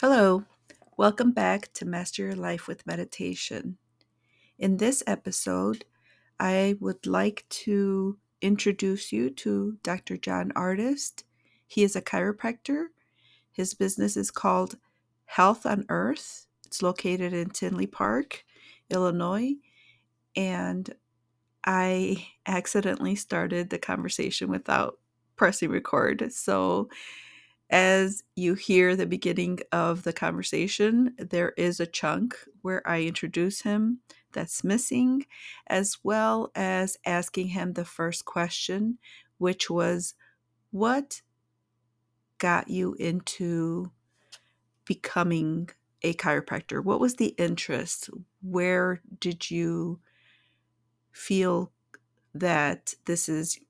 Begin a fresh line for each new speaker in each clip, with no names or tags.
Hello, welcome back to Master Your Life with Meditation. In this episode, I would like to introduce you to Dr. John Artis. He is a chiropractor. His business is called Health on Earth. It's located in Tinley Park, Illinois. And I accidentally started the conversation without pressing record. So as you hear the beginning of the conversation, there is a chunk where I introduce him that's missing, as well as asking him the first question, which was, What got you into becoming a chiropractor? What was the interest? Where did you feel that this is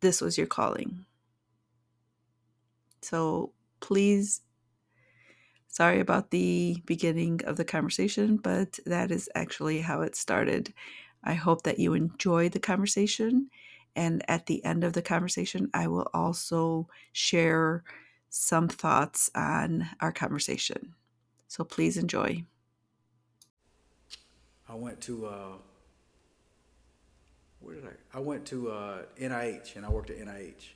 this was your calling? So please, sorry about the beginning of the conversation, but that is actually how it started. I hope that you enjoy the conversation. And at the end of the conversation, I will also share some thoughts on our conversation. So please enjoy.
I went to uh, where did I? I went to uh, NIH and I worked at NIH.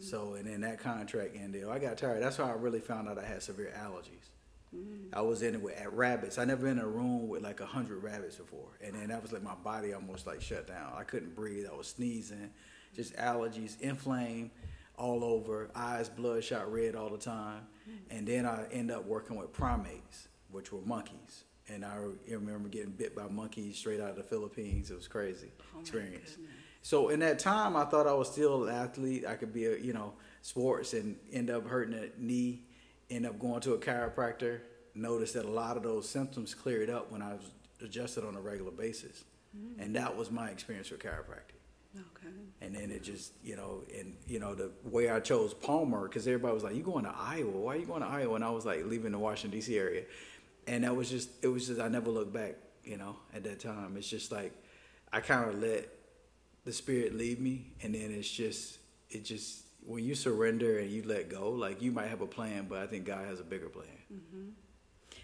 So, and then that contract ended. I got tired. That's how I really found out I had severe allergies. Mm-hmm. I was in it with at rabbits. I never been in a room with like a hundred rabbits before, and then that was like my body almost like shut down. I couldn't breathe. I was sneezing, just allergies, inflamed all over, eyes bloodshot red all the time, mm-hmm. and then I end up working with primates, which were monkeys. And I remember getting bit by monkeys straight out of the Philippines. It was crazy oh experience. So in that time, I thought I was still an athlete. I could be a you know sports and end up hurting a knee, end up going to a chiropractor. Noticed that a lot of those symptoms cleared up when I was adjusted on a regular basis, mm. and that was my experience with chiropractic. Okay. And then it just, you know, and you know the way I chose Palmer because everybody was like, "You going to Iowa? Why are you going to Iowa?" And I was like, leaving the Washington D.C. area, and that was just, it was just, I never looked back. You know, at that time, it's just like I kind of let the spirit lead me and then it's just it just when you surrender and you let go like you might have a plan but i think god has a bigger plan mm-hmm.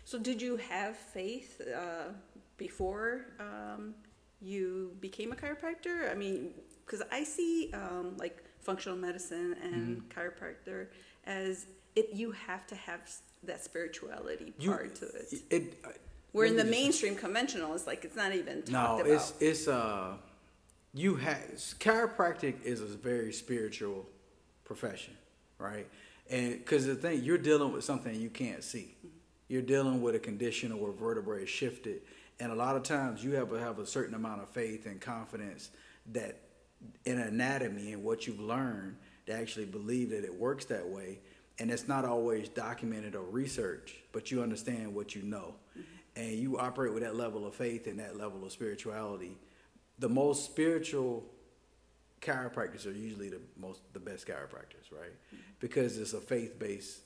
so did you have faith uh, before um, you became a chiropractor i mean because i see um, like functional medicine and mm-hmm. chiropractor as it you have to have that spirituality part you, to it, it uh, where in the mainstream conventional it's like it's not even talked no,
about. it's it's uh you have chiropractic is a very spiritual profession, right? And because the thing you're dealing with something you can't see, you're dealing with a condition where vertebrae is shifted, and a lot of times you have to have a certain amount of faith and confidence that in anatomy and what you've learned to actually believe that it works that way. And it's not always documented or researched, but you understand what you know, mm-hmm. and you operate with that level of faith and that level of spirituality the most spiritual chiropractors are usually the most the best chiropractors, right? Because it's a faith based.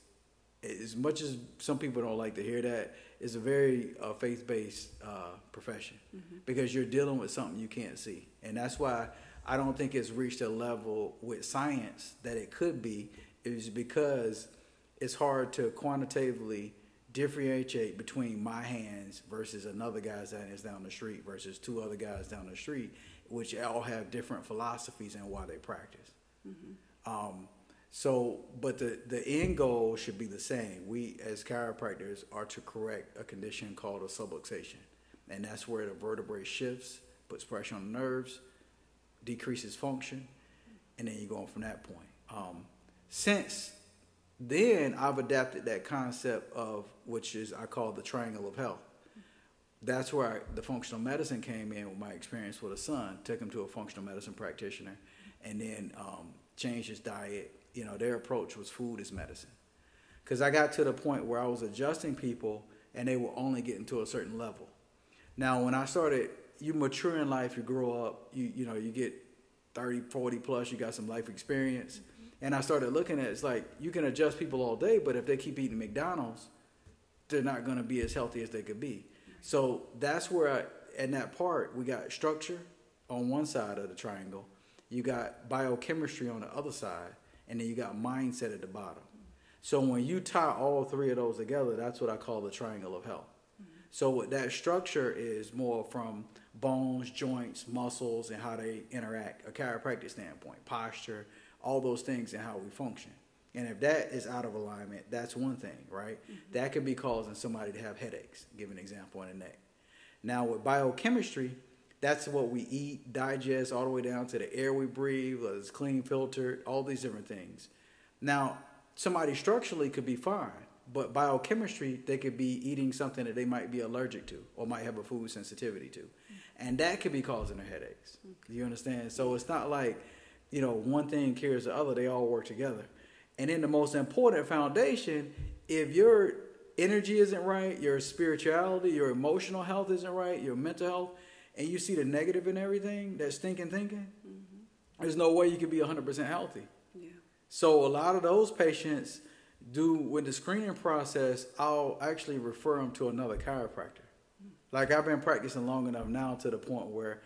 As much as some people don't like to hear that, it's a very uh, faith based uh, profession mm-hmm. because you're dealing with something you can't see, and that's why I don't think it's reached a level with science that it could be. Is because it's hard to quantitatively differentiate between my hands versus another guy's hands down the street versus two other guys down the street, which all have different philosophies and why they practice. Mm-hmm. Um, so, but the, the end goal should be the same. We, as chiropractors, are to correct a condition called a subluxation. And that's where the vertebrae shifts, puts pressure on the nerves, decreases function, and then you go on from that point. Um, since then I've adapted that concept of which is I call the triangle of health. That's where I, the functional medicine came in with my experience with a son. Took him to a functional medicine practitioner, and then um, changed his diet. You know, their approach was food is medicine. Because I got to the point where I was adjusting people, and they were only getting to a certain level. Now, when I started, you mature in life, you grow up, you you know, you get 30, 40 plus, you got some life experience and I started looking at it, it's like you can adjust people all day, but if they keep eating McDonald's, they're not going to be as healthy as they could be. So that's where I, in that part, we got structure on one side of the triangle, you got biochemistry on the other side, and then you got mindset at the bottom. So when you tie all three of those together, that's what I call the triangle of health. Mm-hmm. So what that structure is more from bones, joints, muscles, and how they interact, a chiropractic standpoint, posture, all those things and how we function. And if that is out of alignment, that's one thing, right? Mm-hmm. That could be causing somebody to have headaches. Give an example in the neck. Now with biochemistry, that's what we eat, digest, all the way down to the air we breathe, whether it's clean, filtered, all these different things. Now, somebody structurally could be fine, but biochemistry, they could be eating something that they might be allergic to or might have a food sensitivity to. And that could be causing their headaches. Okay. You understand? So it's not like, you know, one thing cures the other, they all work together. And then the most important foundation, if your energy isn't right, your spirituality, your emotional health isn't right, your mental health, and you see the negative in everything, that stinking thinking, mm-hmm. there's no way you can be 100% healthy. Yeah. So a lot of those patients do with the screening process, I'll actually refer them to another chiropractor. Like I've been practicing long enough now to the point where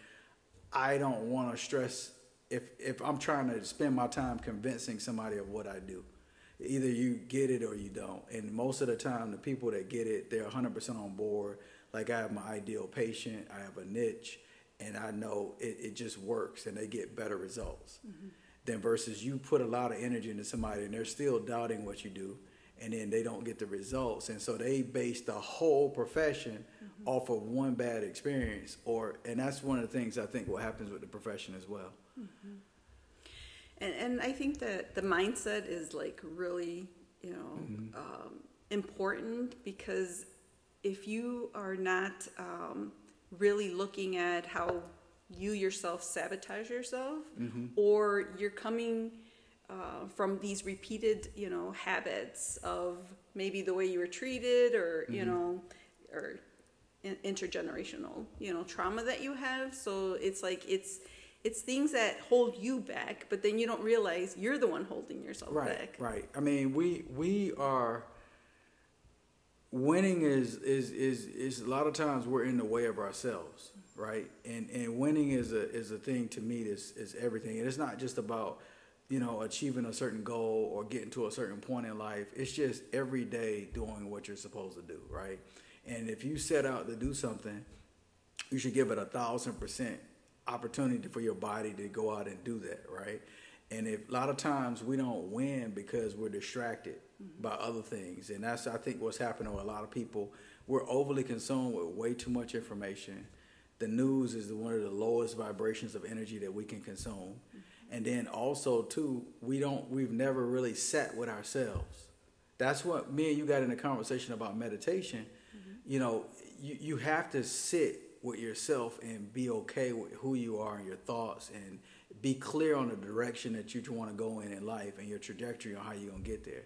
I don't want to stress if if I'm trying to spend my time convincing somebody of what I do. Either you get it or you don't. And most of the time the people that get it, they're 100% on board. Like I have my ideal patient, I have a niche, and I know it, it just works and they get better results. Mm-hmm than versus you put a lot of energy into somebody and they're still doubting what you do and then they don't get the results and so they base the whole profession mm-hmm. off of one bad experience or and that's one of the things i think what happens with the profession as well.
And, and i think that the mindset is like really you know mm-hmm. um, important because if you are not um, really looking at how you yourself sabotage yourself mm-hmm. or you're coming uh, from these repeated you know habits of maybe the way you were treated or mm-hmm. you know or in- intergenerational you know trauma that you have so it's like it's it's things that hold you back but then you don't realize you're the one holding yourself
right,
back
right i mean we we are winning is is is is a lot of times we're in the way of ourselves right? And and winning is a is a thing to me is is everything. And it's not just about you know achieving a certain goal or getting to a certain point in life. It's just every day doing what you're supposed to do, right? And if you set out to do something, you should give it a thousand percent opportunity for your body to go out and do that, right? And if a lot of times we don't win because we're distracted mm-hmm. by other things, and that's I think what's happening with a lot of people. We're overly consumed with way too much information the news is one of the lowest vibrations of energy that we can consume. Mm-hmm. And then also too, we don't we've never really sat with ourselves. That's what me and you got in a conversation about meditation. Mm-hmm. You know, you, you have to sit with yourself and be okay with who you are and your thoughts and be clear on the direction that you want to go in in life and your trajectory on how you're gonna get there.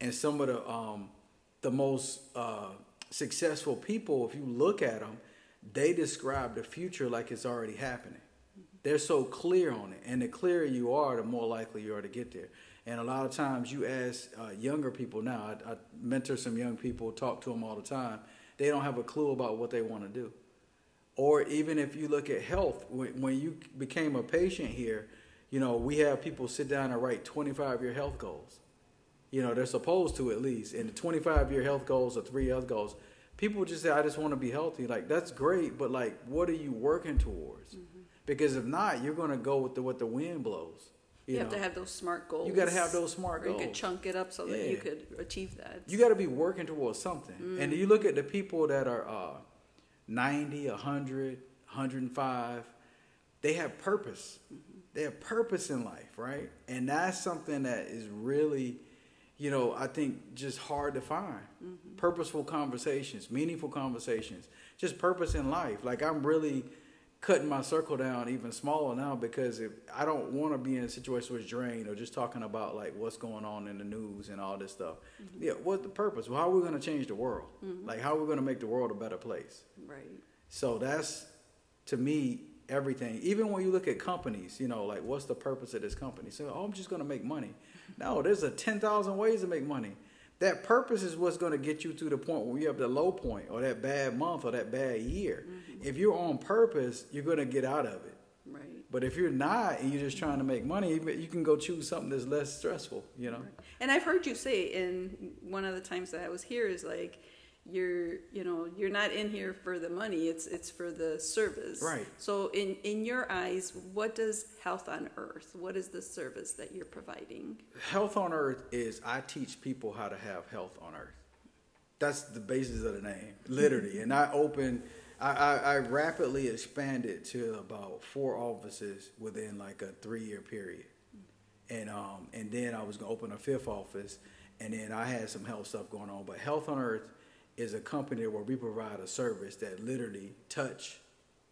And some of the um, the most uh, successful people, if you look at them, they describe the future like it's already happening. They're so clear on it, and the clearer you are, the more likely you are to get there. And a lot of times, you ask uh, younger people now. I, I mentor some young people, talk to them all the time. They don't have a clue about what they want to do. Or even if you look at health, when, when you became a patient here, you know we have people sit down and write 25 year health goals. You know they're supposed to at least, and the 25 year health goals or three health goals people just say, I just want to be healthy. Like, that's great, but like, what are you working towards? Mm-hmm. Because if not, you're going to go with the, what the wind blows.
You, you have to have those smart goals.
You got to have those smart
or
goals.
You could chunk it up so yeah. that you could achieve that.
You got to be working towards something. Mm-hmm. And you look at the people that are uh, 90, 100, 105, they have purpose. Mm-hmm. They have purpose in life, right? And that's something that is really – you know, I think just hard to find. Mm-hmm. Purposeful conversations, meaningful conversations, just purpose in life. Like I'm really cutting my circle down even smaller now because if I don't want to be in a situation where it's drained or just talking about like what's going on in the news and all this stuff. Mm-hmm. Yeah, what's the purpose? Well, how are we going to change the world? Mm-hmm. Like how are we going to make the world a better place?
Right.
So that's to me everything. Even when you look at companies, you know, like what's the purpose of this company? So, oh, I'm just going to make money. No, there's a 10,000 ways to make money. That purpose is what's going to get you to the point where you have the low point or that bad month or that bad year. Mm-hmm. If you're on purpose, you're going to get out of it.
Right.
But if you're not and you're just trying to make money, you can go choose something that's less stressful, you know.
And I've heard you say in one of the times that I was here is like you're you know you're not in here for the money it's it's for the service
right
so in in your eyes what does health on earth what is the service that you're providing
health on earth is i teach people how to have health on earth that's the basis of the name literally and i open I, I, I rapidly expanded to about four offices within like a three year period and um and then i was going to open a fifth office and then i had some health stuff going on but health on earth is a company where we provide a service that literally touch,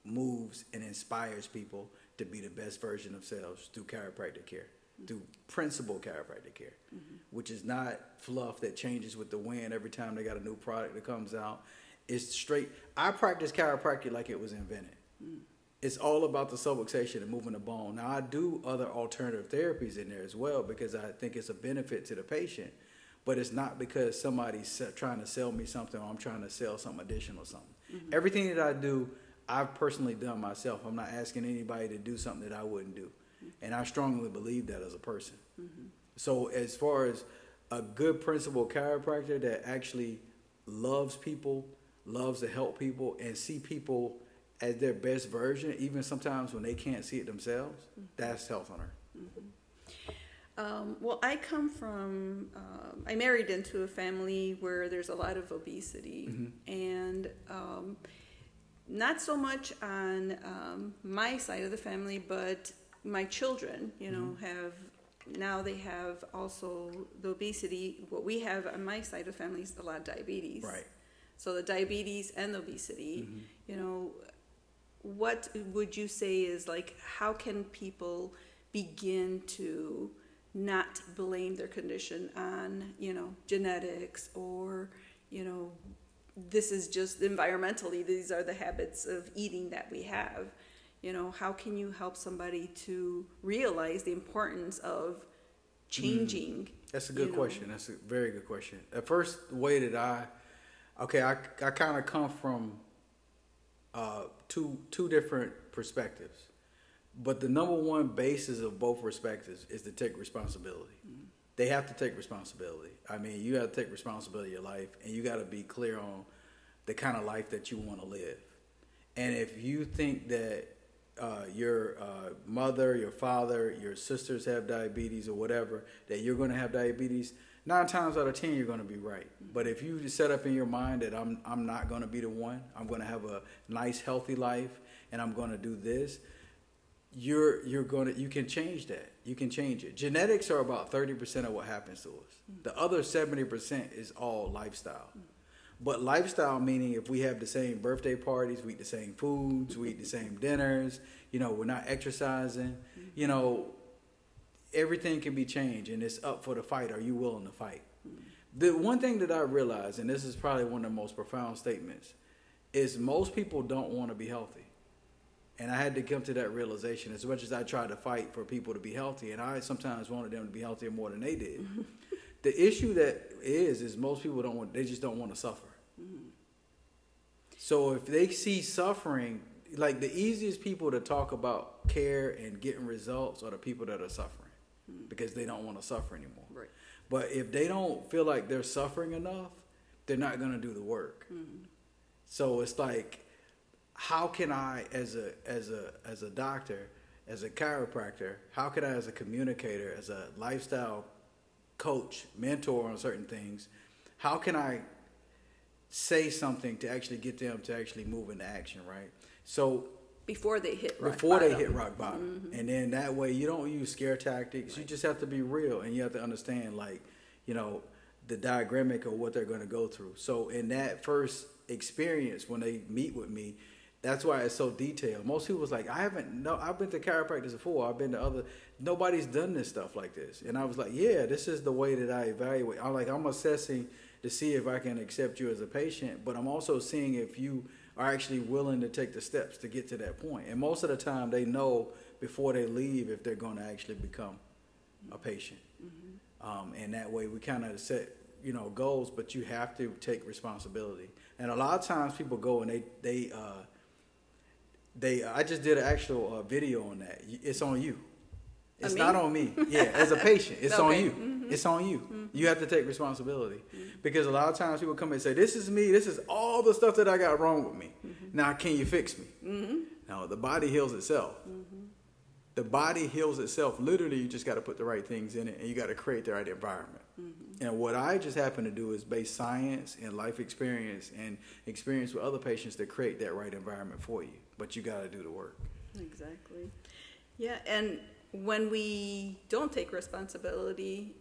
moves, and inspires people to be the best version of themselves through chiropractic care, mm-hmm. through principal chiropractic care, mm-hmm. which is not fluff that changes with the wind every time they got a new product that comes out. It's straight. I practice chiropractic like it was invented. Mm. It's all about the subluxation and moving the bone. Now I do other alternative therapies in there as well because I think it's a benefit to the patient but it's not because somebody's trying to sell me something or I'm trying to sell something additional or something. Mm-hmm. Everything that I do, I've personally done myself. I'm not asking anybody to do something that I wouldn't do. Mm-hmm. And I strongly believe that as a person. Mm-hmm. So as far as a good principal chiropractor that actually loves people, loves to help people and see people as their best version, even sometimes when they can't see it themselves, mm-hmm. that's health on earth. Mm-hmm.
Um, well, I come from, um, I married into a family where there's a lot of obesity, mm-hmm. and um, not so much on um, my side of the family, but my children, you know, mm-hmm. have now they have also the obesity. What we have on my side of the family is a lot of diabetes.
Right.
So the diabetes and the obesity, mm-hmm. you know, what would you say is like, how can people begin to not blame their condition on you know genetics or you know this is just environmentally these are the habits of eating that we have you know how can you help somebody to realize the importance of changing mm,
that's a good question know? that's a very good question at first the way that i okay i, I kind of come from uh, two two different perspectives but the number one basis of both perspectives is to take responsibility. Mm-hmm. They have to take responsibility. I mean, you got to take responsibility of your life, and you got to be clear on the kind of life that you want to live. And if you think that uh, your uh, mother, your father, your sisters have diabetes or whatever, that you're going to have diabetes, nine times out of ten you're going to be right. But if you set up in your mind that I'm I'm not going to be the one, I'm going to have a nice healthy life, and I'm going to do this, you're you're going to you can change that. You can change it. Genetics are about 30% of what happens to us. The other 70% is all lifestyle. But lifestyle meaning if we have the same birthday parties we eat the same foods we eat the same dinners you know we're not exercising you know everything can be changed and it's up for the fight are you willing to fight the one thing that i realize and this is probably one of the most profound statements is most people don't want to be healthy and I had to come to that realization. As much as I tried to fight for people to be healthy, and I sometimes wanted them to be healthier more than they did. the issue that is is most people don't want. They just don't want to suffer. Mm-hmm. So if they see suffering, like the easiest people to talk about care and getting results are the people that are suffering mm-hmm. because they don't want to suffer anymore.
Right.
But if they don't feel like they're suffering enough, they're not going to do the work. Mm-hmm. So it's like how can I, as a as a as a doctor, as a chiropractor, how can I, as a communicator, as a lifestyle coach, mentor on certain things, how can I say something to actually get them to actually move into action, right? So
before they hit
rock before bottom. they hit rock bottom, mm-hmm. and then that way you don't use scare tactics. Right. You just have to be real, and you have to understand, like, you know, the diagrammic of what they're going to go through. So in that first experience, when they meet with me, that's why it's so detailed. Most people was like, I haven't no I've been to chiropractors before. I've been to other nobody's done this stuff like this. And I was like, Yeah, this is the way that I evaluate. I'm like I'm assessing to see if I can accept you as a patient, but I'm also seeing if you are actually willing to take the steps to get to that point. And most of the time they know before they leave if they're gonna actually become a patient. Mm-hmm. Um, and that way we kind of set you know goals, but you have to take responsibility. And a lot of times people go and they they uh, they I just did an actual uh, video on that. It's on you.
On
It's not on me. Yeah, as a patient, it's on
Okay.
you. Mm-hmm. It's on you. Mm-hmm. You have to take responsibility mm-hmm. because a lot of times people come and say, "This is me. This is all the stuff that I got wrong with me. Now, can you fix me?" No, the body heals itself. The body heals itself. Literally, you just got to put the right things in it, and you got to create the right environment. And what I just happen to do is base science and life experience and experience with other patients to create that right environment for you. But you got to do the work.
Exactly. Yeah, and when we don't take responsibility,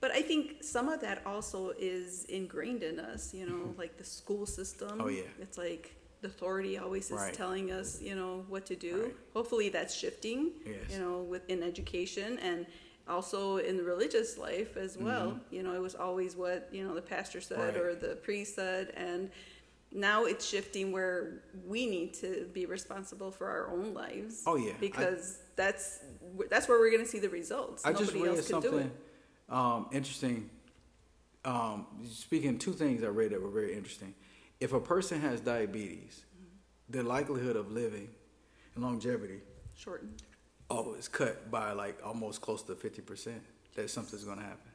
but I think some of that also is ingrained in us, you know, like the school system.
Oh, yeah.
It's like the authority always is
Right.
telling us, you know, what to do.
Right.
Hopefully that's shifting,
Yes.
you know, within education and also in the religious life as well. You know, it was always what, you know, the pastor said
Mm-hmm. Right.
or the priest said and now it's shifting where we need to be responsible for our own lives.
Oh, yeah. I-
because that's that's where we're going to see the results.
I
Nobody
just read
else can do
something um, interesting. Um, speaking two things I read that were very interesting. If a person has diabetes, the likelihood of living and longevity
Shortened.
oh is cut by like almost close to fifty percent. That something's going to happen.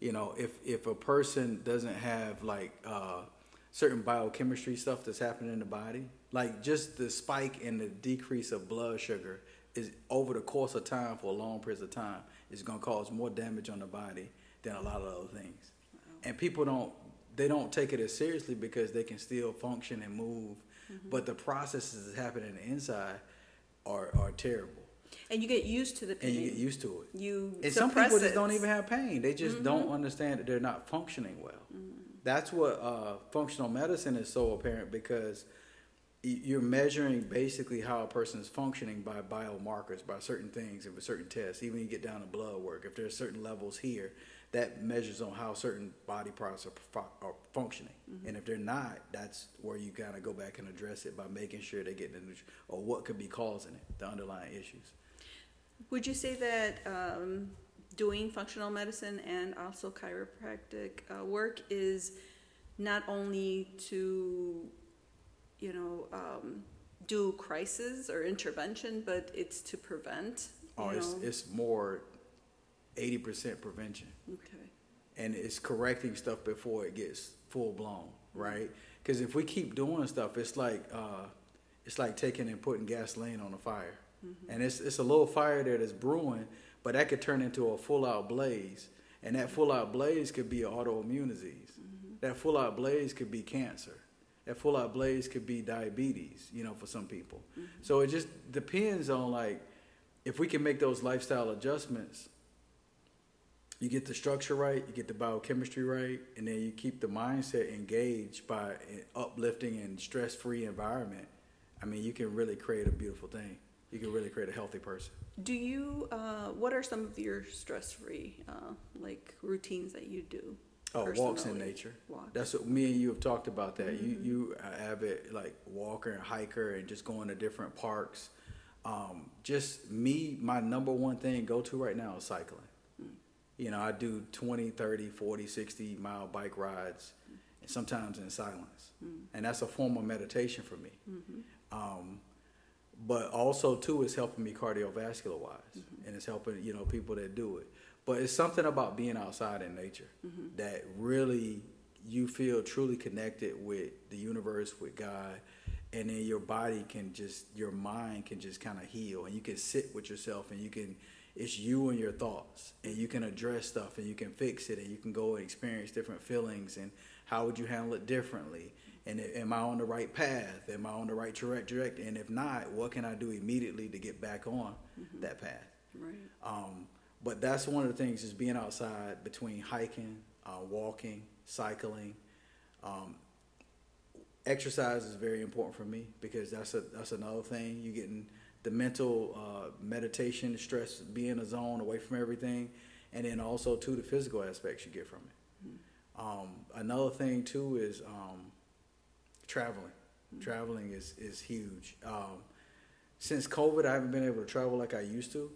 You know, if if a person doesn't have like uh, certain biochemistry stuff that's happening in the body, like just the spike and the decrease of blood sugar is over the course of time for a long period of time is going to cause more damage on the body than a lot of other things. And people don't they don't take it as seriously because they can still function and move, mm-hmm. but the processes that happen in the inside are are terrible,
And you get used to the pain.
and you get used to it.
You
And some people just don't even have pain. They just mm-hmm. don't understand that they're not functioning well. Mm-hmm. That's what uh, functional medicine is so apparent because you're measuring basically how a person is functioning by biomarkers, by certain things, and with certain tests. Even you get down to blood work, if there's certain levels here, that measures on how certain body parts are, are functioning. And if they're not, that's where you kind of go back and address it by making sure they get the nutri- or what could be causing it, the underlying issues.
Would you say that um, doing functional medicine and also chiropractic uh, work is not only to, you know, um, do crisis or intervention, but it's to prevent? You
Oh, it's,
know?
it's more 80% prevention.
okay.
And it's correcting stuff before it gets full blown, right? Because if we keep doing stuff, it's like uh, it's like taking and putting gasoline on a fire, and it's it's a little fire there that's brewing, but that could turn into a full out blaze, and that full out blaze could be an autoimmune disease. That full out blaze could be cancer. That full out blaze could be diabetes, you know, for some people. So it just depends on like if we can make those lifestyle adjustments you get the structure right, you get the biochemistry right, and then you keep the mindset engaged by an uplifting and stress free environment. I mean, you can really create a beautiful thing. You can really create a healthy person.
Do you, uh, what are some of your stress-free, uh, like routines that you do?
Oh, walks in
personally?
nature.
Walks.
That's what me and you have talked about. That you mm-hmm. you uh, are avid like walker and hiker and just going to different parks. Um, just me, my number one thing go to right now is cycling. Mm. You know, I do 20, 30, 40, 60 mile bike rides, mm. and sometimes in silence. Mm. And that's a form of meditation for me. Mm-hmm. Um, but also, too, it's helping me cardiovascular wise. Mm-hmm. And it's helping, you know, people that do it. But it's something about being outside in nature that really you feel truly connected with the universe, with God. And then your body can just, your mind can just kind of heal. And you can sit with yourself and you can it's you and your thoughts and you can address stuff and you can fix it and you can go and experience different feelings and how would you handle it differently and am i on the right path am i on the right trajectory and if not what can i do immediately to get back on that path
Right.
um, but that's one of the things is being outside between hiking uh, walking cycling um, exercise is very important for me because that's a that's another thing. You're getting the mental uh, meditation stress being a zone away from everything and then also too the physical aspects you get from it. Um, another thing too is um, traveling. Traveling is is huge. Um, since covid i haven't been able to travel like i used to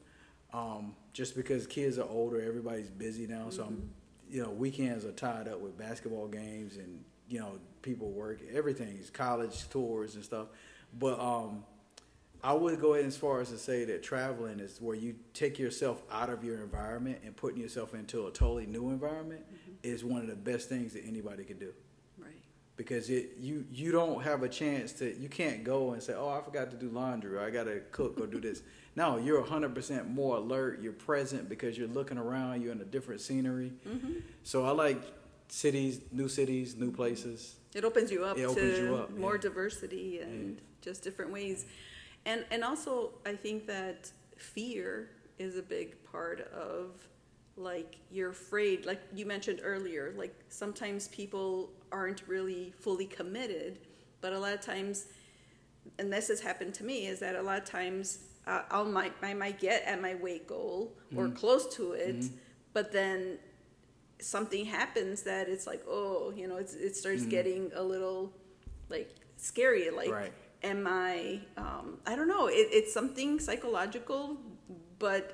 um, just because kids are older everybody's busy now so i'm you know weekends are tied up with basketball games and you know people work everything is college tours and stuff. But um, I would go ahead as far as to say that traveling is where you take yourself out of your environment and putting yourself into a totally new environment is one of the best things that anybody could do. Because it you you don't have a chance to you can't go and say oh I forgot to do laundry or I got to cook or do this. No, you're 100% more alert. You're present because you're looking around. You're in a different scenery. Mm-hmm. So I like cities, new cities, new places.
It opens you up
It
to
opens you up,
more
yeah.
diversity and just different ways. And and also I think that fear is a big part of like you're afraid like you mentioned earlier like sometimes people aren't really fully committed but a lot of times and this has happened to me is that a lot of times uh, I'll might I might get at my weight goal or
Mm-hmm.
close to it but then something happens that it's like oh you know it's, it starts getting a little like scary like
Mm-hmm. Right.
am i um, i don't know it, it's something psychological but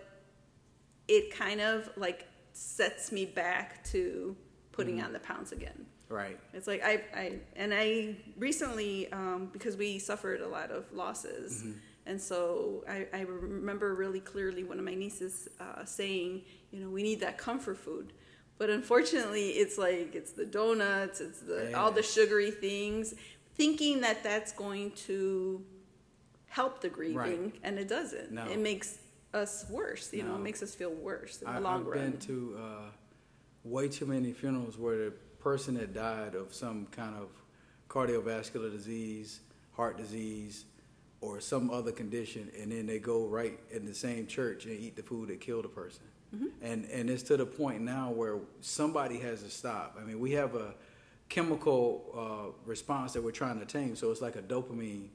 it kind of like sets me back to putting
Mm-hmm.
on the pounds again
Right.
it's like I, I and I recently um, because we suffered a lot of losses, and so I, I remember really clearly one of my nieces uh, saying, you know, we need that comfort food, but unfortunately, it's like it's the donuts, it's the all the sugary things, thinking that that's going to help the grieving, and it doesn't.
No.
It makes us worse. You know, it makes us feel worse in the
I,
long
I've
run.
been to uh, way too many funerals where the person had died of some kind of cardiovascular disease, heart disease, or some other condition, and then they go right in the same church and eat the food that killed the person. And and it's to the point now where somebody has to stop. I mean, we have a chemical uh, response that we're trying to tame, so it's like a dopamine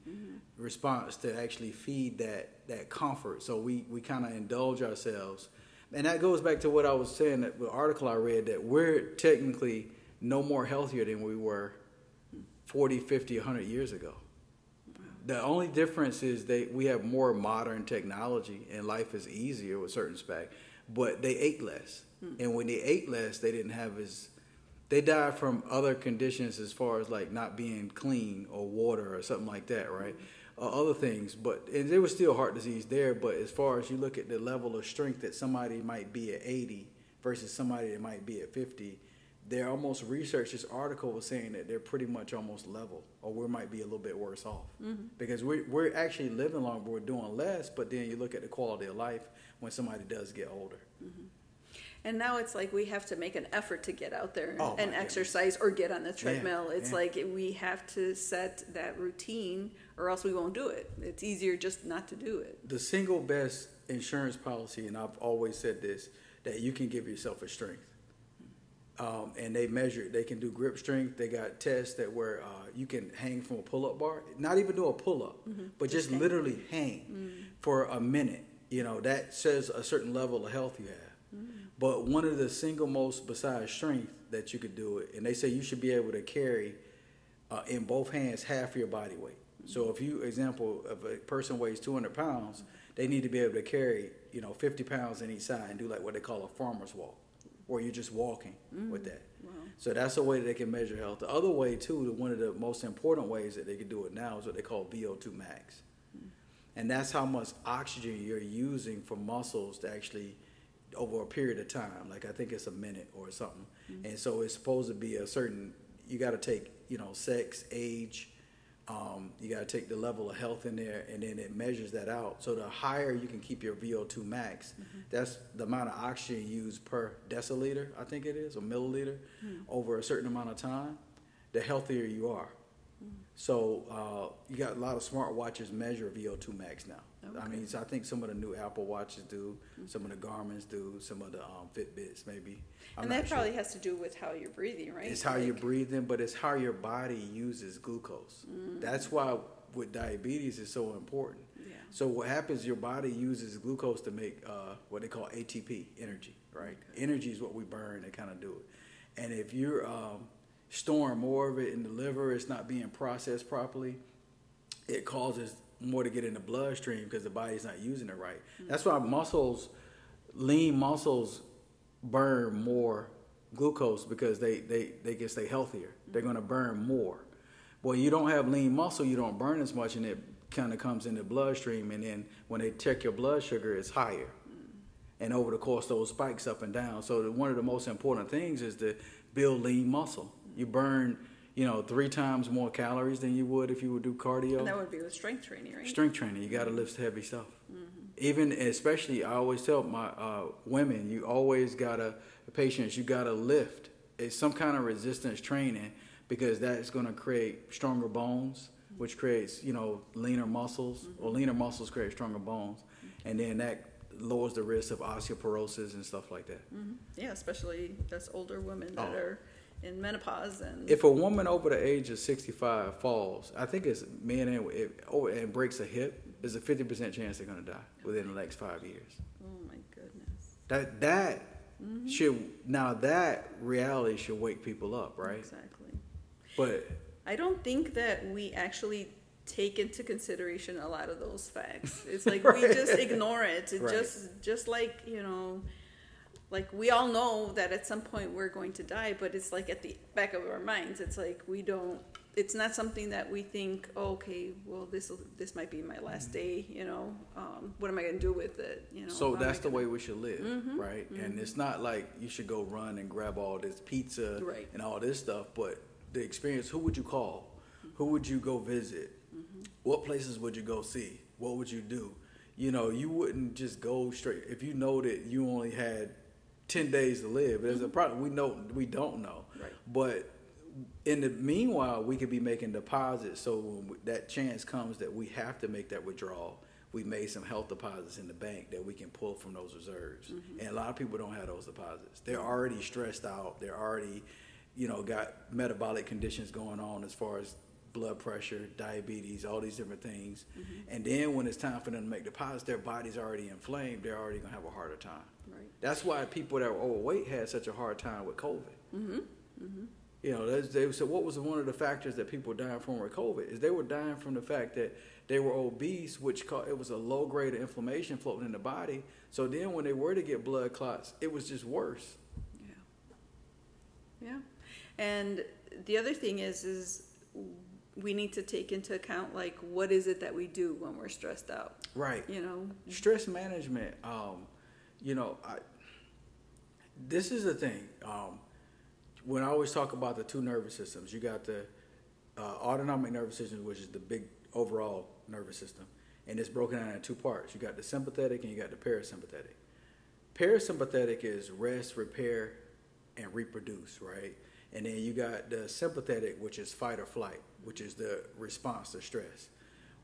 response to actually feed that that comfort. So we we kind of indulge ourselves, and that goes back to what I was saying that the article I read that we're technically no more healthier than we were 40, 50, 100 years ago. The only difference is they we have more modern technology and life is easier with certain spec, but they ate less. And when they ate less, they didn't have as they died from other conditions as far as like not being clean or water or something like that, right? Uh, other things, but and there was still heart disease there. But as far as you look at the level of strength that somebody might be at 80 versus somebody that might be at 50, they're almost researched. This article was saying that they're pretty much almost level, or we might be a little bit worse off mm-hmm. because we're we're actually living longer, we're doing less. But then you look at the quality of life when somebody does get older. Mm-hmm.
And now it's like we have to make an effort to get out there
Oh,
and
goodness.
exercise or get on the treadmill. it's
yeah.
like we have to set that routine or else we won't do it. It's easier just not to do it.
the single best insurance policy, and I've always said this, that you can give yourself a strength. Um, and they measure it. They can do grip strength. They got tests that where uh, you can hang from a pull-up bar, not even do a pull-up, but just, literally hang for a minute. You know that says a certain level of health you have. But one of the single most besides strength that you could do it, and they say you should be able to carry uh, in both hands half your body weight. So if you, example, if a person weighs 200 pounds, they need to be able to carry, you know, 50 pounds in each side and do like what they call a farmer's walk, where you're just walking with mm, that. So that's a way that they can measure health. The other way too, the- one of the most important ways that they can do it now is what they call VO2 max. Mm. And that's how much oxygen you're using for muscles to actually over a period of time. Like I think it's a minute or something. Mm. And so it's supposed to be a certain you gotta take, you know, sex, age, um, you gotta take the level of health in there and then it measures that out. So the higher you can keep your VO2 max, that's the amount of oxygen used per deciliter, I think it is, or milliliter, over a certain amount of time, the healthier you are. So uh, you got a lot of smart watches measure VO2 max now. I mean, so I think some of the new Apple watches do, some of the Garmin's do, some of the um, Fitbits maybe. I'm
and that
sure.
probably has to do with how you're breathing, right?
It's how you're breathing, but it's how your body uses glucose. That's why with diabetes is so important.
Yeah.
So what happens? Your body uses glucose to make uh, what they call ATP, energy. Right? Energy is what we burn to kind of do it. And if you're um, storing more of it in the liver, it's not being processed properly. It causes more to get in the bloodstream because the body's not using it right. That's why muscles, lean muscles, burn more glucose because they they they can stay healthier. They're going to burn more. Well, you don't have lean muscle, you don't burn as much, and it kind of comes in the bloodstream, and then when they check your blood sugar, it's higher. And over the course, those spikes up and down. So the, one of the most important things is to build lean muscle. You burn, you know, three times more calories than you would if you would do cardio.
And that would be with strength training, right?
Strength training, you got to mm-hmm. lift heavy stuff. Mm-hmm. Even especially, I always tell my uh, women, you always gotta patients, you gotta lift. It's some kind of resistance training because that's going to create stronger bones, mm-hmm. which creates you know leaner muscles, or leaner muscles create stronger bones, and then that lowers the risk of osteoporosis and stuff like that.
Mhm. Yeah, especially that's older women that
Oh.
are in menopause and
If a woman over the age of 65 falls, I think it's men and, it, oh, and breaks a hip, there's a 50% chance they're going to die within the next five years.
oh my goodness.
That that mm-hmm. should now that reality should wake people up, right?
Exactly.
But
I don't think that we actually take into consideration a lot of those facts. It's like we just ignore it. It
Right.
just just like, you know, like we all know that at some point we're going to die, but it's like at the back of our minds. It's like we don't it's not something that we think, oh, okay, well this this might be my last mm-hmm. day, you know. Um, what am I going to do with it, you know?
so
how am I
that's the
gonna-
way we should live, mm-hmm. right? And mm-hmm. it's not like you should go run and grab all this pizza
Right.
and all this stuff, but the experience, who would you call? Who would you go visit? What places would you go see? What would you do? You know, you wouldn't just go straight if you know that you only had 10 days to live. There's a mm-hmm. problem we know we don't know.
Right.
But in the meanwhile, we could be making deposits. So when that chance comes that we have to make that withdrawal, we made some health deposits in the bank that we can pull from those reserves. Mm-hmm. And a lot of people don't have those deposits. They're already stressed out. They're already, you know, got metabolic conditions going on as far as blood pressure, diabetes, all these different things. Mm-hmm. And then when it's time for them to make deposits, their body's already inflamed. They're already gonna have a harder time.
Right.
That's why people that were overweight had such a hard time with COVID. Mm-hmm. You know, they said what was one of the factors that people were dying from with COVID is they were dying from the fact that they were obese, which caused, it was a low grade of inflammation floating in the body. So then when they were to get blood clots, it was just worse.
Yeah. Yeah. And the other thing is is we need to take into account like what is it that we do when we're stressed out.
Right.
You know?
Stress management. Um, you know, I, this is the thing. Um, when I always talk about the two nervous systems, you got the uh, autonomic nervous system, which is the big overall nervous system, and it's broken down into two parts. You got the sympathetic and you got the parasympathetic. Parasympathetic is rest, repair, and reproduce, right? And then you got the sympathetic, which is fight or flight, which is the response to stress.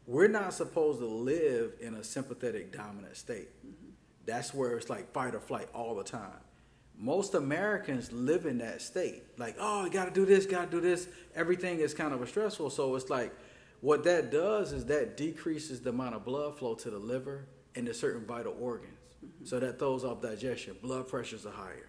We're not supposed to live in a sympathetic dominant state. That's where it's like fight or flight all the time. Most Americans live in that state. Like, oh, you got to do this, got to do this. Everything is kind of a stressful. So it's like, what that does is that decreases the amount of blood flow to the liver and to certain vital organs. Mm-hmm. So that throws off digestion. Blood pressures are higher.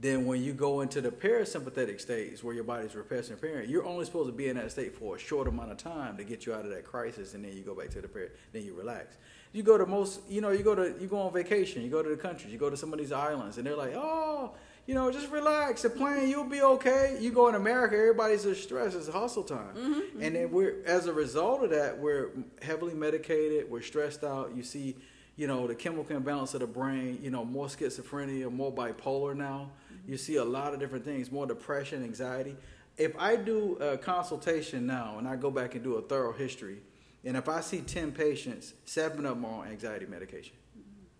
Then when you go into the parasympathetic stage where your body's repairing and repairing, you're only supposed to be in that state for a short amount of time to get you out of that crisis, and then you go back to the par. Then you relax. You go to most, you know, you go to you go on vacation, you go to the countries, you go to some of these islands, and they're like, oh, you know, just relax, the plane, you'll be okay. You go in America, everybody's so stressed, it's hustle time, mm-hmm, mm-hmm. and then we're as a result of that, we're heavily medicated, we're stressed out. You see you know, the chemical imbalance of the brain, you know, more schizophrenia, more bipolar now. You see a lot of different things, more depression, anxiety. If I do a consultation now and I go back and do a thorough history, and if I see 10 patients, seven of them are on anxiety medication.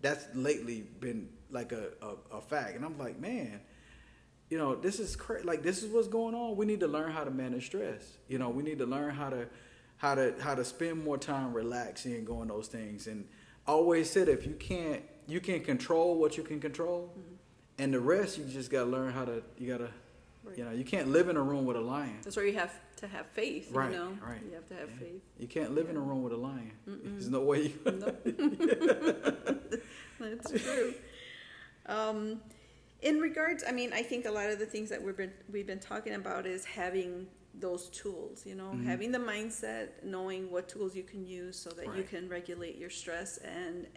That's lately been like a, a, a fact. And I'm like, man, you know, this is crazy. Like, this is what's going on. We need to learn how to manage stress. You know, we need to learn how to, how to, how to spend more time relaxing and going those things. And always said, if you can't, you can control what you can control, mm-hmm. And the rest you just gotta learn how to. You gotta,
Right.
you know, you can't live in a room with a lion.
That's where you have to have faith,
Right,
you know?
right.
You have to have
Yeah.
faith.
You can't live in a room with a lion. There's no way. You,
That's true. Um, in regards, I mean, I think a lot of the things that we've been we've been talking about is having those tools. You know,
Mm-hmm.
having the mindset, knowing what tools you can use so that you can regulate your stress and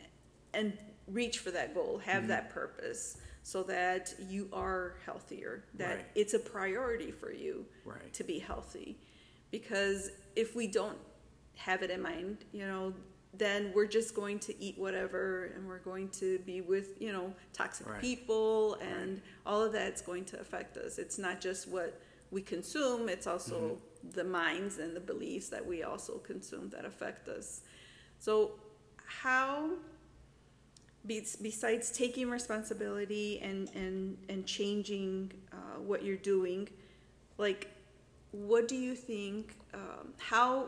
and reach for that goal, have
Mm-hmm.
that purpose, so that you are healthier. That
Right.
it's a priority for you
Right.
to be healthy, because if we don't have it in mind, you know, then we're just going to eat whatever and we're going to be with, you know, toxic
Right.
people and all of that's going to affect us. It's not just what we consume, it's also mm-hmm. the minds and the beliefs that we also consume that affect us. So, how, besides taking responsibility and, and, and changing uh, what you're doing, like, what do you think, um, how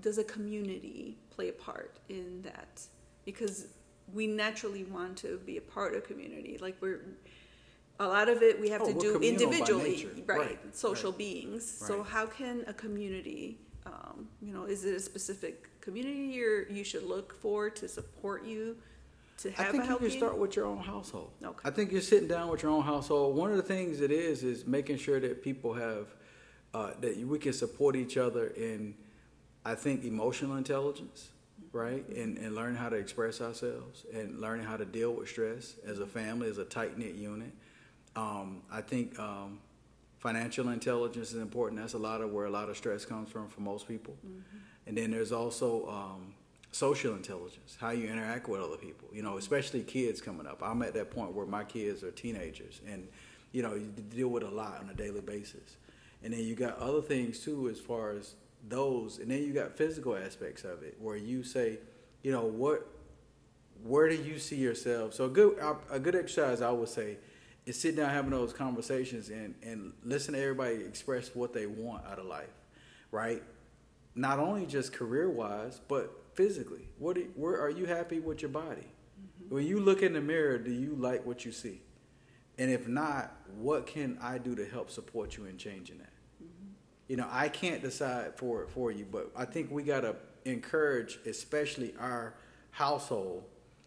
does a community play a part in that? Because we naturally want to be a part of community. Like, we're, a lot of it we have
Oh,
to do individually, right?
Right,
Social
right.
beings. So, how can a community, um, you know, is it a specific community or you should look for to support you to have
I think
a
you can start with your own household.
Okay.
I think you're sitting down with your own household. One of the things it is is making sure that people have uh, that we can support each other in, I think, emotional intelligence, right, and and learn how to express ourselves and learning how to deal with stress as a family, as a tight knit unit. Um, I think um, financial intelligence is important. That's a lot of where a lot of stress comes from for most people. And then there's also um, social intelligence, how you interact with other people. You know, especially kids coming up. I'm at that point where my kids are teenagers, and you know, you deal with a lot on a daily basis. And then you got other things too, as far as those, and then you got physical aspects of it, where you say, you know, what, where do you see yourself? So a good a good exercise, I would say, is sit down having those conversations and and listen to everybody express what they want out of life, right? Not only just career wise, but physically. What where are you happy with your body? Mm-hmm. When you look in the mirror, do you like what you see? And if not, what can I do to help support you in changing that? Mm-hmm. You know, I can't decide for it for you, but I think we gotta encourage, especially our household.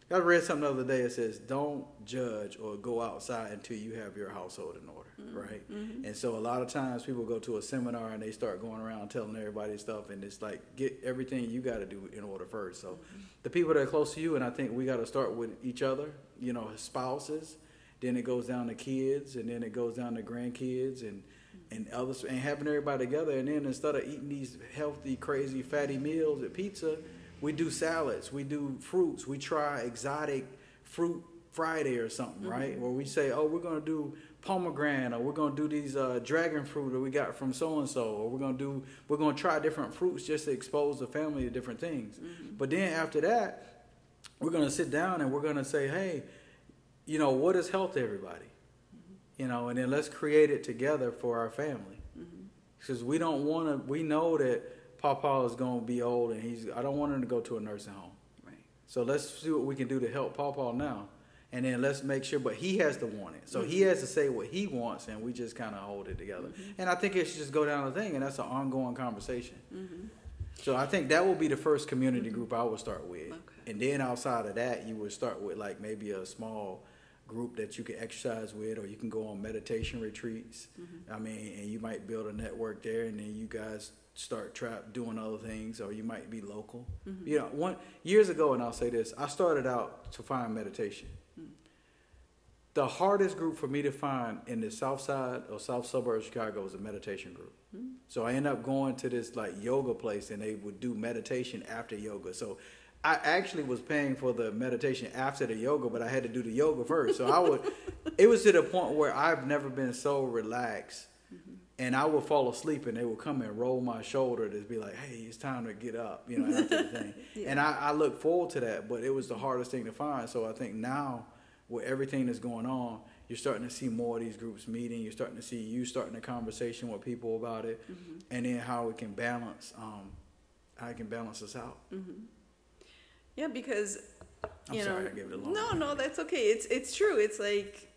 I read something the other day that says, "Don't judge or go outside until you have your household in order." Mm-hmm. Right? Mm-hmm. And so a lot of times people go to a seminar and they start going around telling everybody stuff, and it's like get everything you got to do in order first. So mm-hmm. the people that are close to you, and I think we got to start with each other. You know, spouses. Then it goes down to kids, and then it goes down to grandkids, and and others, and having everybody together. And then instead of eating these healthy, crazy, fatty meals at pizza, we do salads, we do fruits, we try exotic fruit Friday or something, right? Where we say, oh, we're gonna do pomegranate, or we're gonna do these uh, dragon fruit that we got from so and so, or we're gonna do, we're gonna try different fruits just to expose the family to different things. Mm-hmm. But then after that, we're gonna sit down and we're gonna say, hey, you know, what is health to everybody? Mm-hmm. You know, and then let's create it together for our family. Mm-hmm. Because we don't want to, we know that Papa is going to be old and he's, I don't want him to go to a nursing home.
Right.
So let's see what we can do to help Papa now. And then let's make sure, but he has to want it. So he has to say what he wants and we just kind of hold it together. Mm-hmm. And I think it should just go down the thing and that's an ongoing conversation. Mm-hmm. So I think that will be the first community group I would start with.
Okay.
And then outside of that, you would start with like maybe a small group that you can exercise with, or you can go on meditation retreats. Mm-hmm. I mean, and you might build a network there, and then you guys start trap doing other things, or you might be local. You know, one years ago, and I'll say this: I started out to find meditation. The hardest group for me to find in the south side or south suburb of Chicago was a meditation group. Mm-hmm. So I end up going to this like yoga place and they would do meditation after yoga. So I actually was paying for the meditation after the yoga, but I had to do the yoga first. So I would, it was to the point where I've never been so relaxed. Mm-hmm. And I would fall asleep, and they would come and roll my shoulder to be like, "Hey, it's time to get up," you know, after the thing. And I, I look forward to that, but it was the hardest thing to find. So I think now, with everything that's going on, you're starting to see more of these groups meeting. You're starting to see you starting a conversation with people about it, and then how it can balance, um, how it can balance us out.
Yeah, because
I'm
you
sorry
know,
I gave it a long
no,
one.
no, that's okay. It's it's true. It's like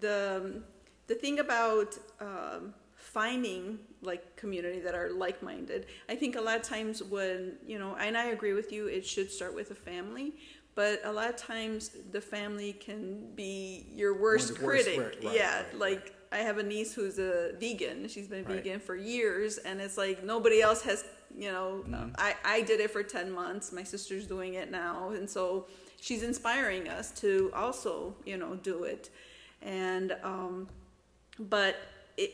the the thing about um, finding like community that are like minded. I think a lot of times when you know, and I agree with you, it should start with a family. But a lot of times the family can be your worst critic.
critic, right,
yeah,
right,
like I have a niece who's a vegan. She's been vegan for years, and it's like nobody else has. You know,
Mm-hmm.
I I did it for ten months. My sister's doing it now, and so she's inspiring us to also you know do it. And um, but it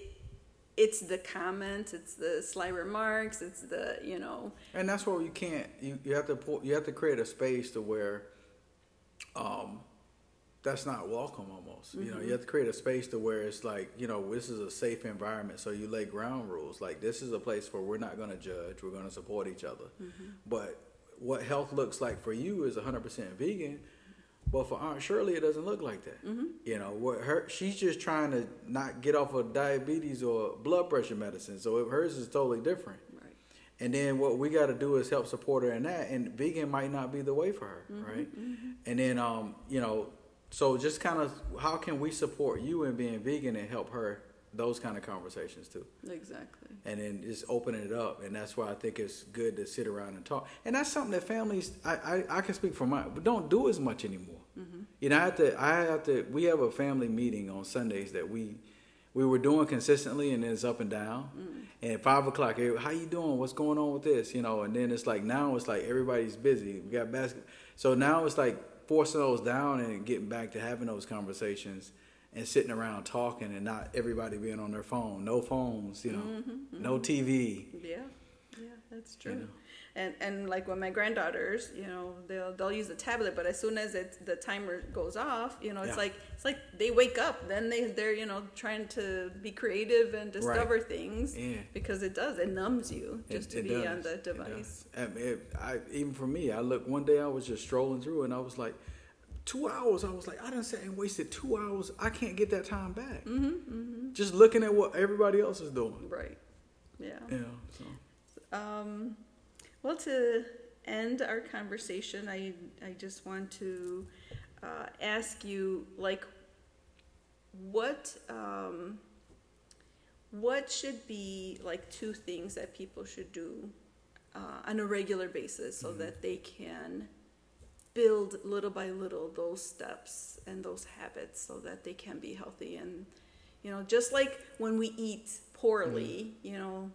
it's the comments, it's the sly remarks, it's the you know.
And that's where you can't. You, you have to pour, you have to create a space to where, um, that's not welcome almost. You know, you mm-hmm. have to create a space to where it's like you know this is a safe environment. So you lay ground rules like this is a place where we're not going to judge. We're going to support each other. Mm-hmm. But what health looks like for you is 100% vegan. But for Aunt Shirley, it doesn't look like that. Mm-hmm. You know, what her she's just trying to not get off of diabetes or blood pressure medicine. So if hers is totally different. And then what we got to do is help support her in that. And vegan might not be the way for her, mm-hmm, right? Mm-hmm. And then, um, you know, so just kind of how can we support you in being vegan and help her those kind of conversations too?
Exactly.
and then just opening it up. And that's why I think it's good to sit around and talk. And that's something that families, I, I, I can speak for mine, but don't do as much anymore. Mm-hmm. You know, I have to, I have to, we have a family meeting on Sundays that we, we were doing consistently and then it's up and down. Mm. And at five o'clock, how you doing? What's going on with this? You know, and then it's like, now it's like everybody's busy. We got basketball. So now it's like forcing those down and getting back to having those conversations and sitting around talking and not everybody being on their phone. No phones, you know, mm-hmm, no mm-hmm. TV.
Yeah, yeah, that's true.
know.
And and like when my granddaughters, you know, they'll they'll use the tablet, but as soon as it the timer goes off, you know, it's
Yeah.
like it's like they wake up, then they they're you know trying to be creative and discover things
Yeah.
because it does it numbs you just
It-
to
it
be
does.
on the device.
I, mean, it- I, even for me, I look one day I was just strolling through and I was like, two hours. I was like, I done sat and wasted two hours. I can't get that time back. Mm-hmm, Just looking at what everybody else is doing.
Right. Yeah.
Know, so.
Um, well, to end our conversation, I I just want to uh, ask you, like, what um, what should be like two things that people should do uh, on a regular basis so that they can build little by little those steps and those habits so that they can be healthy and you know just like when we eat poorly you know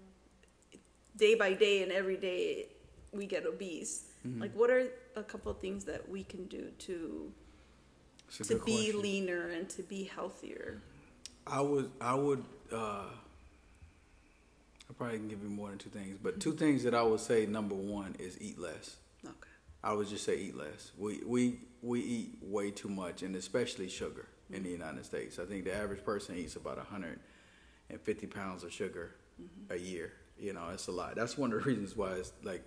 day by day and every day we get obese mm-hmm. like what are a couple of things that we can do to to be
question.
leaner and to be healthier
I would, I would, uh, I probably can give you more than two things, but two mm-hmm. things that I would say. Number one is eat less.
okay
I would just say eat less. We we we eat way too much, and especially sugar in the mm-hmm. United States. I think the average person eats about 150 pounds of sugar a year. You know, it's a lot. That's one of the reasons why it's like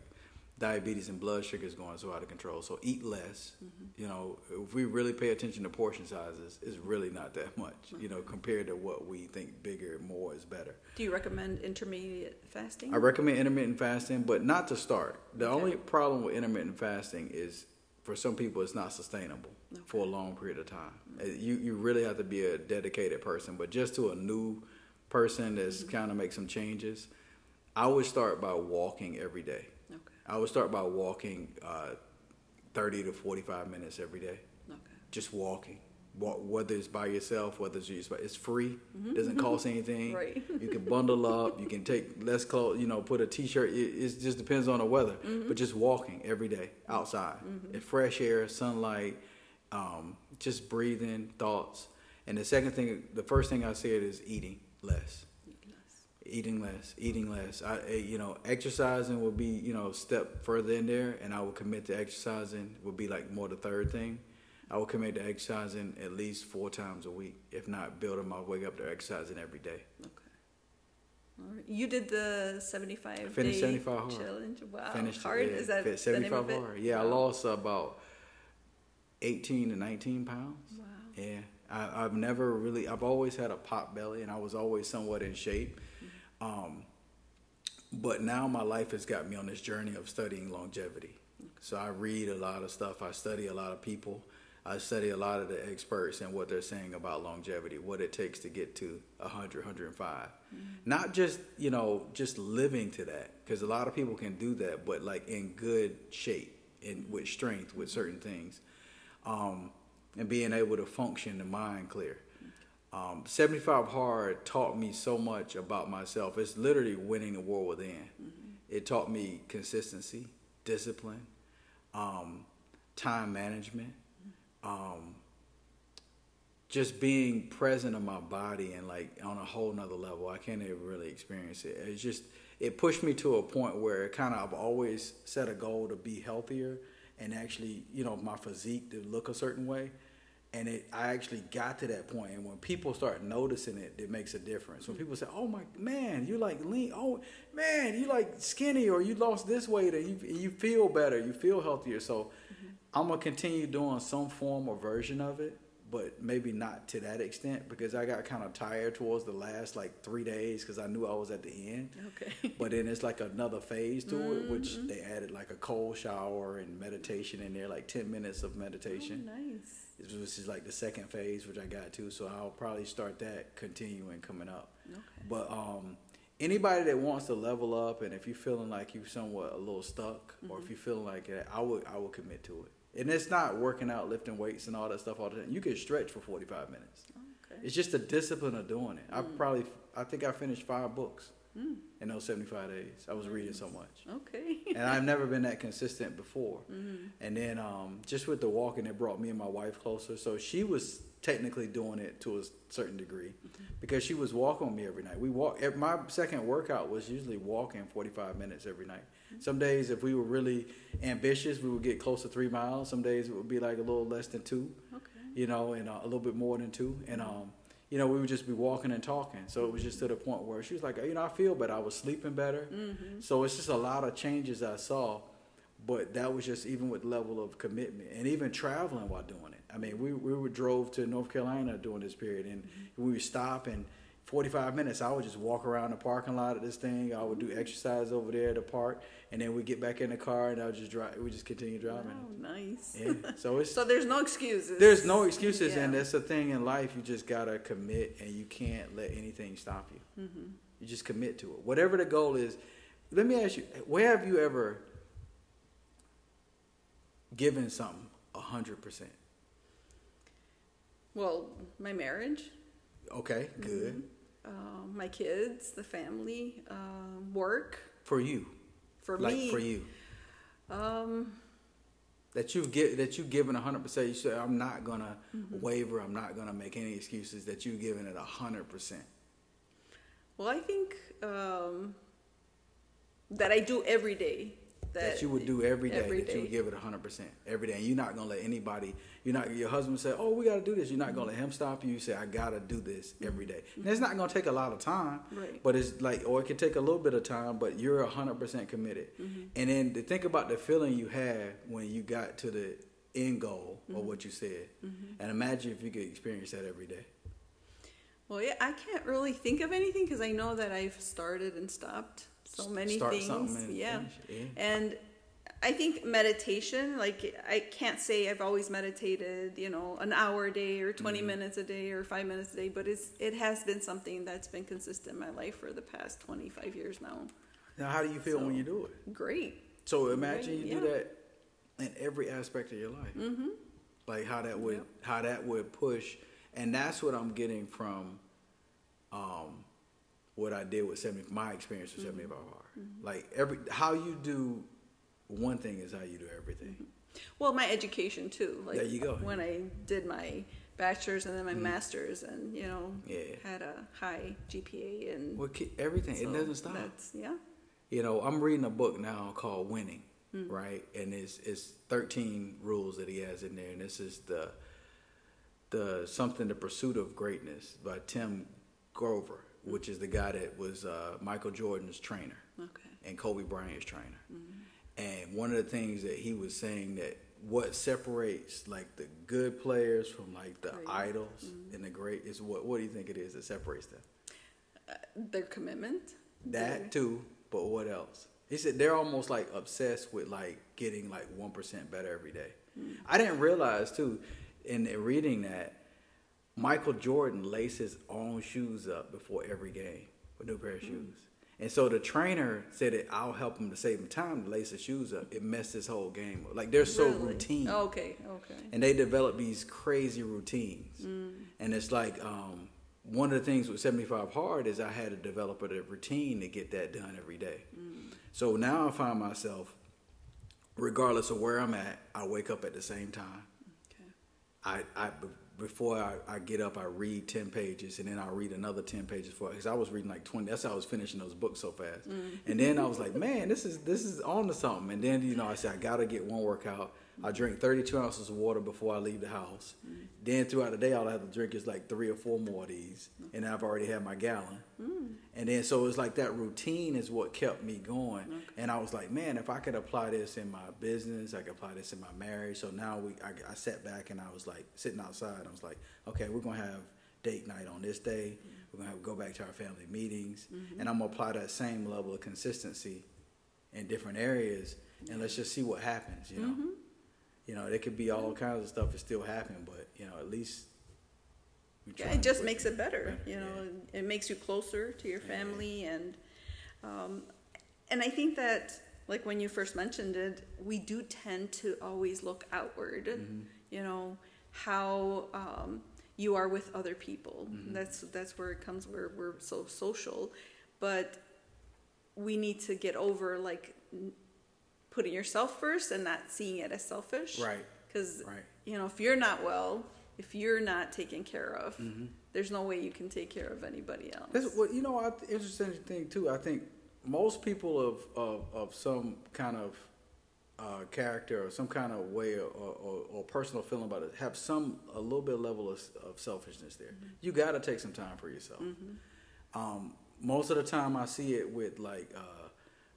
diabetes and blood sugar is going so out of control. So eat less. You know, if we really pay attention to portion sizes, it's really not that much. You know, compared to what we think bigger, more is better.
do you recommend intermediate fasting
I recommend intermittent fasting, but not to start. The
Okay.
only problem with intermittent fasting is for some people it's not sustainable for a long period of time. Uh, You you really have to be a dedicated person, but just to a new person that's
Mm-hmm.
kind of make some changes, I would start by walking every day. I would start by walking uh, 30 to 45 minutes every day
okay
just walking. Walk, whether it's by yourself, whether it's just, it's free. Doesn't cost anything.
Mm-hmm. Right.
You can bundle up. You can take less clothes. You know, put a t-shirt. It, it just depends on the weather.
Mm-hmm.
But just walking every day outside, in fresh air, sunlight, um, just breathing, thoughts. And the second thing, the first thing I said is eating less eating less, eating less. I, eh, you know, exercising will be, you know, step further in there, and I will commit to exercising would be like more the third thing. I will commit to exercising at least four times a week, if not building my way up to exercising every day.
okay right you did the 75
Finished
day
75 hard.
challenge wow
Finished
hard
yeah,
is that
fit
the name of
75
it?
hard. Yeah, I lost about 18 to 19 pounds.
wow
Yeah, I, I've never really. I've always had a pot belly, and I was always somewhat in shape. Um, but now my life has got me on this journey of studying longevity. So I read a lot of stuff. I study a lot of people. I study a lot of the experts and what they're saying about longevity, what it takes to get to 100, 105. Not just, you know, just living to that, because a lot of people can do that, but like in good shape and with strength with certain things. Um, and being able to function the mind clear. Um, 75 Hard taught me so much about myself. It's literally winning the war within. It taught me consistency, discipline, um, time management, um, just being present in my body and like on a whole nother level. I can't even really experience it. It's just it pushed me to a point where it kind of I've always set a goal to be healthier and actually you know my physique to look a certain way. And it, I actually got to that point, and when people start noticing it, it makes a difference. When mm-hmm. people say, "Oh my man, you like lean," "Oh man, you like skinny," or "You lost this weight," and you you feel better, you feel healthier. So, mm-hmm. I'm gonna continue doing some form or version of it, but maybe not to that extent because I got kind of tired towards the last like three days because I knew I was at the end.
Okay.
But then it's like another phase to it, which mm-hmm. they added like a cold shower and meditation in there, like ten minutes of meditation.
Oh, nice.
This is like the second phase, which I got to, so I'll probably start that continuing coming up.
Okay.
But um, anybody that wants to level up, and if you're feeling like you're somewhat a little stuck, or if you're feeling like that, I would I would commit to it. And it's not working out, lifting weights, and all that stuff all the time. You can stretch for 45 minutes.
Okay.
It's just the discipline of doing it. I probably I think I finished five books in those 75 days. I was reading so much
Okay.
and I've never been that consistent before. And then um, just with the walking, it brought me and my wife closer. So she was technically doing it to a certain degree because she was walking with me every night. We walk. My second workout was usually walking 45 minutes every night. Some days, if we were really ambitious, we would get close to three miles. Some days it would be like a little less than two,
Okay.
you know, and uh, a little bit more than two. And um, you know, we would just be walking and talking. So it was just to the point where she was like, you know, I feel better. I was sleeping better. Mm-hmm. So it's just a lot of changes I saw. But that was just even with level of commitment and even traveling while doing it. I mean, we, we were drove to North Carolina during this period and mm-hmm. we would stop and 45 minutes, I would just walk around the parking lot of this thing. I would do exercise over there at the park and then we get back in the car and I would just drive. We just continue driving.
Oh, nice.
Yeah. So it's,
So there's no excuses.
there's no excuses,
Yeah.
and that's the thing in life. You just gotta commit, and you can't let anything stop you.
Mm-hmm.
You just commit to it, whatever the goal is. Let me ask you: Where have you ever given something a hundred percent?
Well, my marriage,
Okay, good
um, my kids, the family, um, work.
for you.
For
like
me,
for you,
Um,
that you've get that you've given a hundred percent. You say, "I'm not gonna
Mm-hmm.
waver. I'm not gonna make any excuses." That you've given it a hundred percent.
well, I think um, that I do every day.
That you would do every day,
every
that you would give it 100% every day. And you're not going to let anybody you're not your husband say oh we got to do this. You're not going to let him stop you. You say i got to do this every day. and it's not going to take a lot of time
Right.
but it's like or it can take a little bit of time but you're 100% committed. Mm-hmm. And then to think about the feeling you had when you got to the end goal of mm-hmm. what you said. Mm-hmm. And imagine if you could experience that every day.
Well, yeah, I can't really think of anything because I know that I've started and stopped so many
Start
things.
something and
yeah.
finish yeah.
And I think meditation, like I can't say I've always meditated, you know, an hour a day or 20
Mm-hmm.
minutes a day or 5 minutes a day, but it's it has been something that's been consistent in my life for the past 25 years now.
now how do you feel when you do it
Great.
So imagine you do
yeah.
that in every aspect of your life. Mm-hmm. Like how that would
Yep.
how that would push, and that's what I'm getting from, um, what I did with seventy. My experience with seventy five hard. Like every how you do one thing is how you do everything.
Well, my education too. Like
There you go. Mm-hmm.
When I did my bachelor's and then my master's, and you know,
Yeah.
had a high GPA and
Well, everything it doesn't stop.
That's yeah.
You know, I'm reading a book now called Winning,
Hmm.
right? And it's it's 13 rules that he has in there, and this is the the something the pursuit of greatness by Tim Grover, which is the guy that was uh, Michael Jordan's trainer
Okay.
and Kobe Bryant's trainer.
Mm-hmm.
And one of the things that he was saying that what separates like the good players from like the
Great.
idols and the great is what what do you think it is that separates them?
Their commitment.
That
Their-
too, but what else? He said they're almost like obsessed with like getting like one percent better every day. I didn't realize too, in reading that, Michael Jordan laced his own shoes up before every game with new pair of mm. shoes. And so the trainer said that I'll help him to save him time to lace his shoes up. It messed his whole game up. Like they're so
Really?
routine
Okay. Okay.
and they develop these crazy routines. Mm. And it's like um, one of the things with 75 Hard is I had to develop a routine to get that done every day. Mm. So now I find myself, regardless of where I'm at, I wake up at the same time.
Okay.
I, I before I, I get up, I read ten pages, and then I read another ten pages for it. because I was reading like twenty. That's how I was finishing those books so fast. Mm. And then I was like, man, this is this is on to something. And then you know, I said I gotta get one workout. I drink 32 ounces of water before I leave the house. Mm. Then throughout the day, all I have to drink is like three or four more of these, and I've already had my gallon. Mm. And then so it's like that routine is what kept me going. And I was like, man, if I could apply this in my business, I could apply this in my marriage. So now we, I, I sat back and I was like sitting outside. I was like, okay, we're gonna have date night on this day. Mm. We're gonna have, go back to our family meetings, mm-hmm. and I'm gonna apply that same level of consistency in different areas, and let's just see what happens. You know, mm-hmm. You know, it could be all kinds of stuff that still happen, but you know, at least we
Yeah, it just makes it better, you know,
Yeah.
it makes you closer to your family and, um, and I think that, like when you first mentioned it, we do tend to always look outward,
Mm-hmm.
you know, how, um, you are with other people.
Mm-hmm.
That's, that's where it comes, where we're so social, but we need to get over like putting yourself first and not seeing it as selfish.
Right.
Because,
Right.
you know, if you're not well, if you're not taken care of,
Mm-hmm.
there's no way you can take care of anybody else.
That's well, you know, I, interesting thing too. I think most people of of, of some kind of uh, character or some kind of way or, or, or personal feeling about it have some a little bit level of, of selfishness there. You got to take some time for yourself. Um, most of the time, I see it with like uh,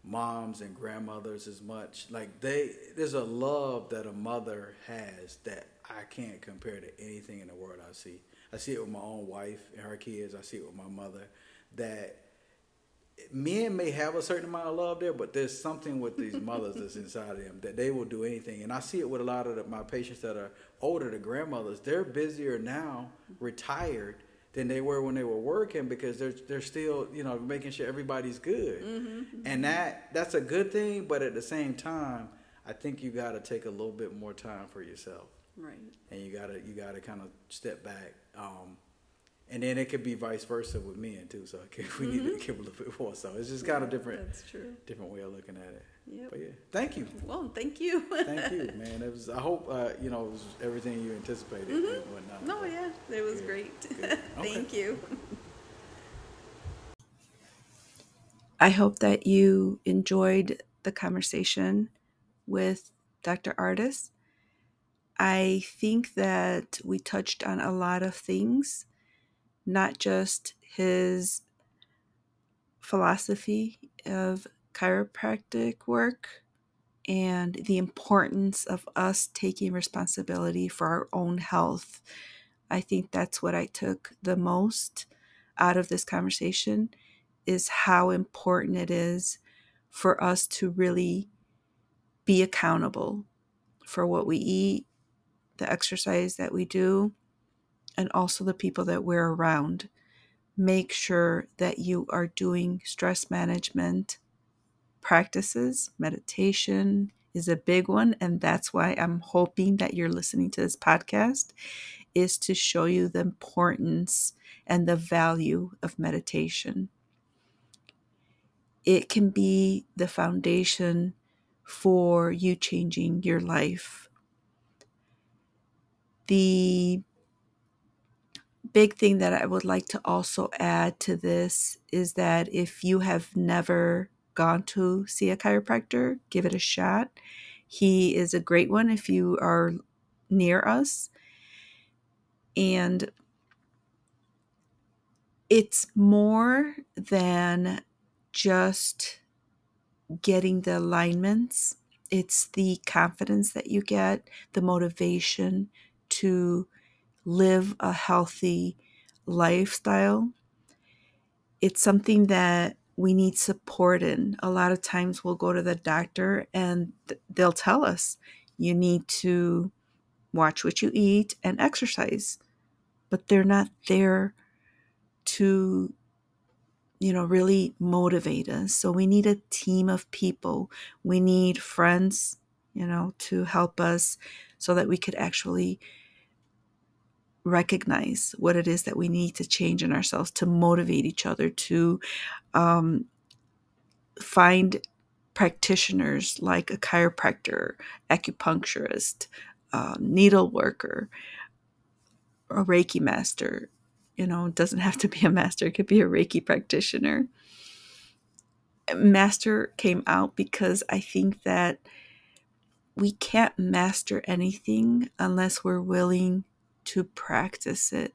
moms and grandmothers as much. Like they, there's a love that a mother has that I can't compare to anything in the world I see. I see it with my own wife and her kids. I see it with my mother. That men may have a certain amount of love there, but there's something with these mothers that's inside of them that they will do anything. And I see it with a lot of the, my patients that are older, the grandmothers. They're busier now, retired, than they were when they were working because they're they're still you know making sure everybody's good. And that that's a good thing, but at the same time, I think you got to take a little bit more time for yourself
right.
and you gotta you gotta kind of step back. Um, and then it could be vice versa with men too. So we need to give a little bit more. So it's just kind of different,
That's true.
different way of looking at it.
Yep.
But yeah, thank you,
Well, thank you.
thank you, man. It was. I hope uh, you know it was everything you anticipated and whatnot.
no, yeah, it was
Good.
great.
Good.
thank you.
I hope that you enjoyed the conversation with Dr. Artis. I think that we touched on a lot of things, not just his philosophy of chiropractic work and the importance of us taking responsibility for our own health. I think that's what I took the most out of this conversation is how important it is for us to really be accountable for what we eat, the exercise that we do, and also the people that we're around. Make sure that you are doing stress management practices. Meditation is a big one, and that's why I'm hoping that you're listening to this podcast is to show you the importance and the value of meditation it can be the foundation for you changing your life. The big thing that I would like to also add to this is that if you have never gone to see a chiropractor, give it a shot. He is a great one if you are near us. And it's more than just getting the alignments, it's the confidence that you get, the motivation to live a healthy lifestyle. It's something that we need support in. A lot of times we'll go to the doctor and th- they'll tell us you need to watch what you eat and exercise, but they're not there to you know, really motivate us. So we need a team of people. We need friends, you know, to help us so that we could actually recognize what it is that we need to change in ourselves to motivate each other to um, find practitioners like a chiropractor, acupuncturist, um, needle worker, a Reiki master. You know, doesn't have to be a master, it could be a Reiki practitioner. Master came out because I think that we can't master anything unless we're willing to practice it.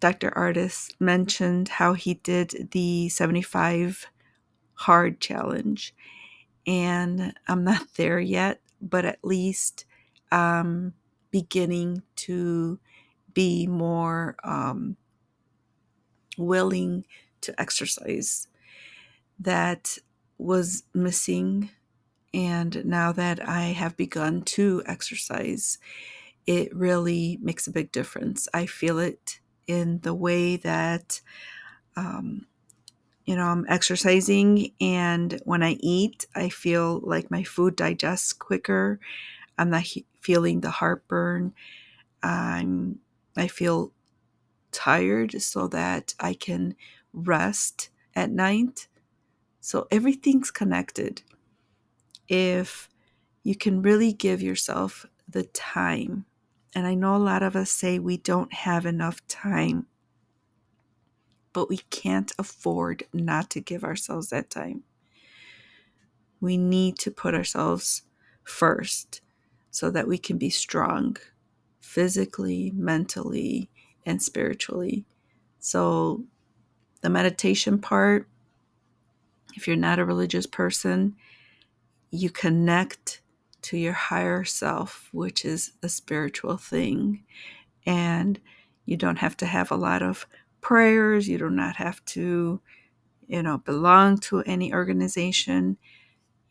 Dr. Artis mentioned how he did the 75 hard challenge, and I'm not there yet, but at least um, beginning to be more um, willing to exercise. That was missing. And now that I have begun to exercise, it really makes a big difference. I feel it in the way that, um, you know, I'm exercising, and when I eat, I feel like my food digests quicker. I'm not he- feeling the heartburn. I'm I feel tired so that I can rest at night. So everything's connected. If you can really give yourself the time, and I know a lot of us say we don't have enough time, but we can't afford not to give ourselves that time. We need to put ourselves first so that we can be strong physically, mentally, and spiritually. So, the meditation part, if you're not a religious person, you connect to your higher self, which is a spiritual thing. And you don't have to have a lot of prayers. You do not have to, you know, belong to any organization.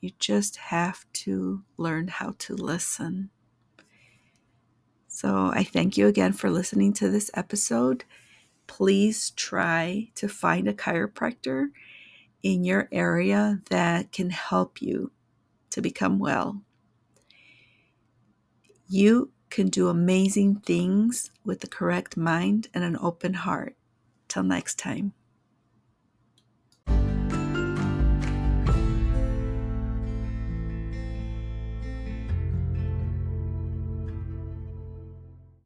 You just have to learn how to listen. So I thank you again for listening to this episode. Please try to find a chiropractor in your area that can help you to become well. You can do amazing things with the correct mind and an open heart. Till next time.